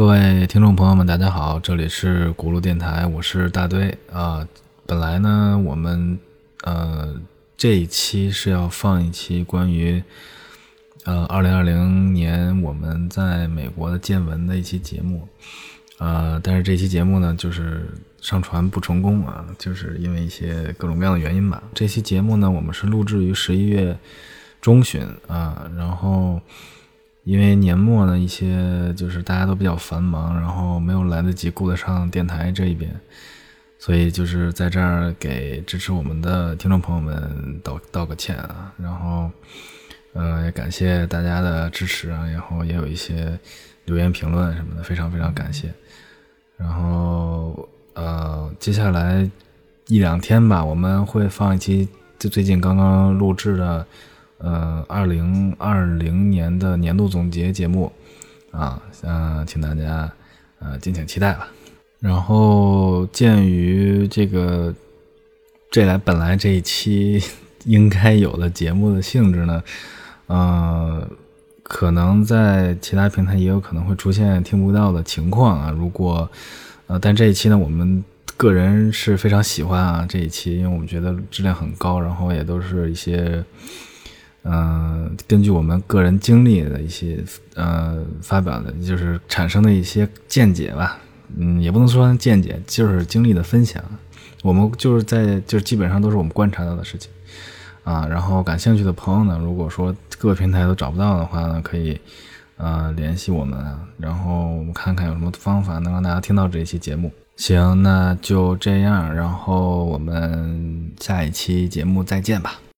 各位听众朋友们，大家好，这里是轱辘电台，我是大堆啊。本来呢，我们呃这一期是要放一期关于呃二零二零年我们在美国的见闻的一期节目，呃，但是这期节目呢，就是上传不成功啊，就是因为一些各种各样的原因吧。这期节目呢，我们是录制于十一月中旬啊，然后。因为年末呢，一些就是大家都比较繁忙，然后没有来得及顾得上电台这一边，所以就是在这儿给支持我们的听众朋友们道道个歉啊，然后呃也感谢大家的支持啊，然后也有一些留言评论什么的，非常非常感谢。然后呃接下来一两天吧，我们会放一期就最近刚刚录制的。呃，二零二零年的年度总结节目，啊，嗯，请大家呃敬请期待吧。然后，鉴于这个这来本来这一期应该有的节目的性质呢，呃，可能在其他平台也有可能会出现听不到的情况啊。如果呃，但这一期呢，我们个人是非常喜欢啊这一期，因为我们觉得质量很高，然后也都是一些。嗯，根据我们个人经历的一些呃发表的，就是产生的一些见解吧。嗯，也不能说见解，就是经历的分享。我们就是在就是基本上都是我们观察到的事情啊。然后感兴趣的朋友呢，如果说各个平台都找不到的话呢，可以呃联系我们，然后我们看看有什么方法能让大家听到这一期节目。行，那就这样，然后我们下一期节目再见吧。